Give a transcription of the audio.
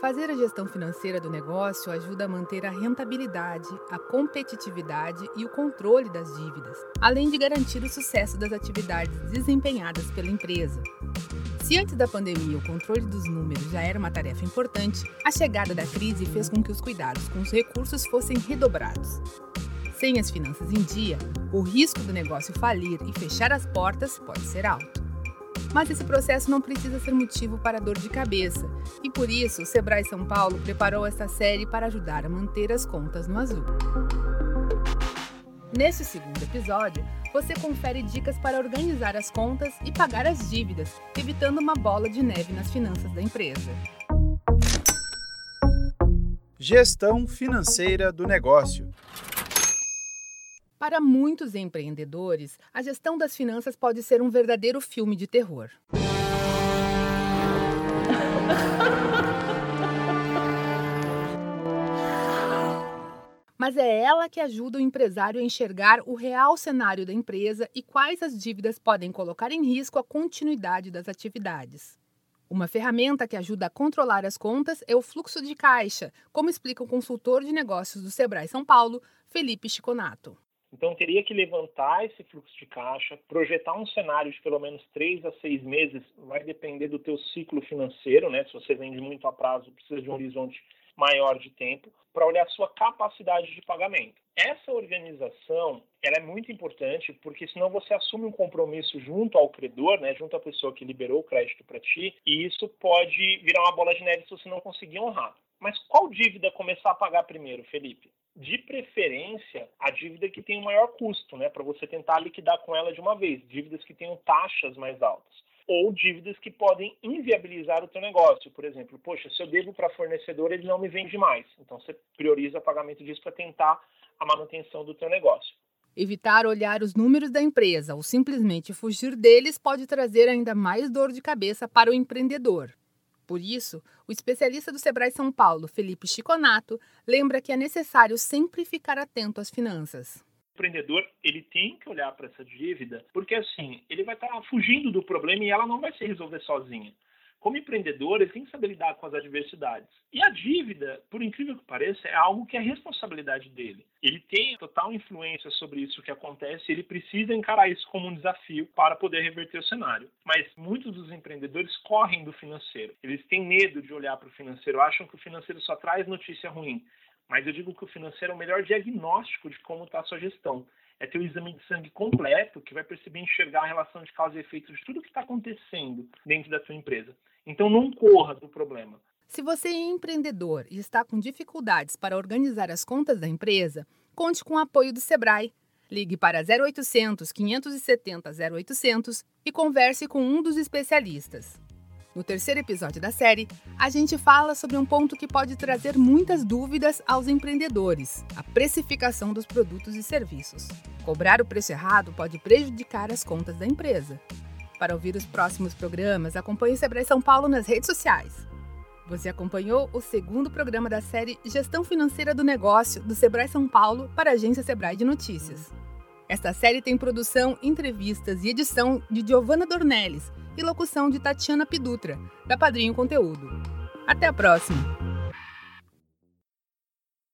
Fazer a gestão financeira do negócio ajuda a manter a rentabilidade, a competitividade e o controle das dívidas, além de garantir o sucesso das atividades desempenhadas pela empresa. Se antes da pandemia o controle dos números já era uma tarefa importante, a chegada da crise fez com que os cuidados com os recursos fossem redobrados. Sem as finanças em dia, o risco do negócio falir e fechar as portas pode ser alto. Mas esse processo não precisa ser motivo para dor de cabeça, e por isso o Sebrae São Paulo preparou esta série para ajudar a manter as contas no azul. Neste segundo episódio, você confere dicas para organizar as contas e pagar as dívidas, evitando uma bola de neve nas finanças da empresa. Gestão financeira do negócio. Para muitos empreendedores, a gestão das finanças pode ser um verdadeiro filme de terror. Mas é ela que ajuda o empresário a enxergar o real cenário da empresa e quais as dívidas podem colocar em risco a continuidade das atividades. Uma ferramenta que ajuda a controlar as contas é o fluxo de caixa, como explica o consultor de negócios do Sebrae São Paulo, Felipe Chiconato. Então, teria que levantar esse fluxo de caixa, projetar um cenário de pelo menos três a seis meses, vai depender do teu ciclo financeiro, né? Se você vende muito a prazo, precisa de um horizonte maior de tempo, para olhar a sua capacidade de pagamento. Essa organização ela é muito importante porque senão você assume um compromisso junto ao credor, né, junto à pessoa que liberou o crédito para ti, e isso pode virar uma bola de neve se você não conseguir honrar. Mas qual dívida começar a pagar primeiro, Felipe? De preferência, a dívida que tem o maior custo, né, para você tentar liquidar com ela de uma vez, dívidas que tenham taxas mais altas ou dívidas que podem inviabilizar o teu negócio. Por exemplo, poxa, se eu devo para fornecedor, ele não me vende mais. Então você prioriza o pagamento disso para tentar a manutenção do teu negócio. Evitar olhar os números da empresa ou simplesmente fugir deles pode trazer ainda mais dor de cabeça para o empreendedor. Por isso, o especialista do Sebrae São Paulo, Felipe Chiconato, lembra que é necessário sempre ficar atento às finanças. O empreendedor ele tem que olhar para essa dívida, porque assim, ele vai estar fugindo do problema e ela não vai se resolver sozinha como empreendedor, ele tem que saber lidar com as adversidades. E a dívida, por incrível que pareça, é algo que é responsabilidade dele. Ele tem total influência sobre isso que acontece ele precisa encarar isso como um desafio para poder reverter o cenário. Mas muitos dos empreendedores correm do financeiro. Eles têm medo de olhar para o financeiro, acham que o financeiro só traz notícia ruim. Mas eu digo que o financeiro é o melhor diagnóstico de como está a sua gestão é ter o exame de sangue completo que vai perceber enxergar a relação de causa e efeito de tudo que está acontecendo dentro da sua empresa. Então não corra do problema. Se você é empreendedor e está com dificuldades para organizar as contas da empresa, conte com o apoio do Sebrae. Ligue para 0800 570 0800 e converse com um dos especialistas. No terceiro episódio da série, a gente fala sobre um ponto que pode trazer muitas dúvidas aos empreendedores: a precificação dos produtos e serviços. Cobrar o preço errado pode prejudicar as contas da empresa. Para ouvir os próximos programas, acompanhe o Sebrae São Paulo nas redes sociais. Você acompanhou o segundo programa da série Gestão Financeira do Negócio do Sebrae São Paulo para a agência Sebrae de Notícias. Esta série tem produção, entrevistas e edição de Giovanna Dornelles e locução de Tatiana Pidutra, da Padrinho Conteúdo. Até a próxima!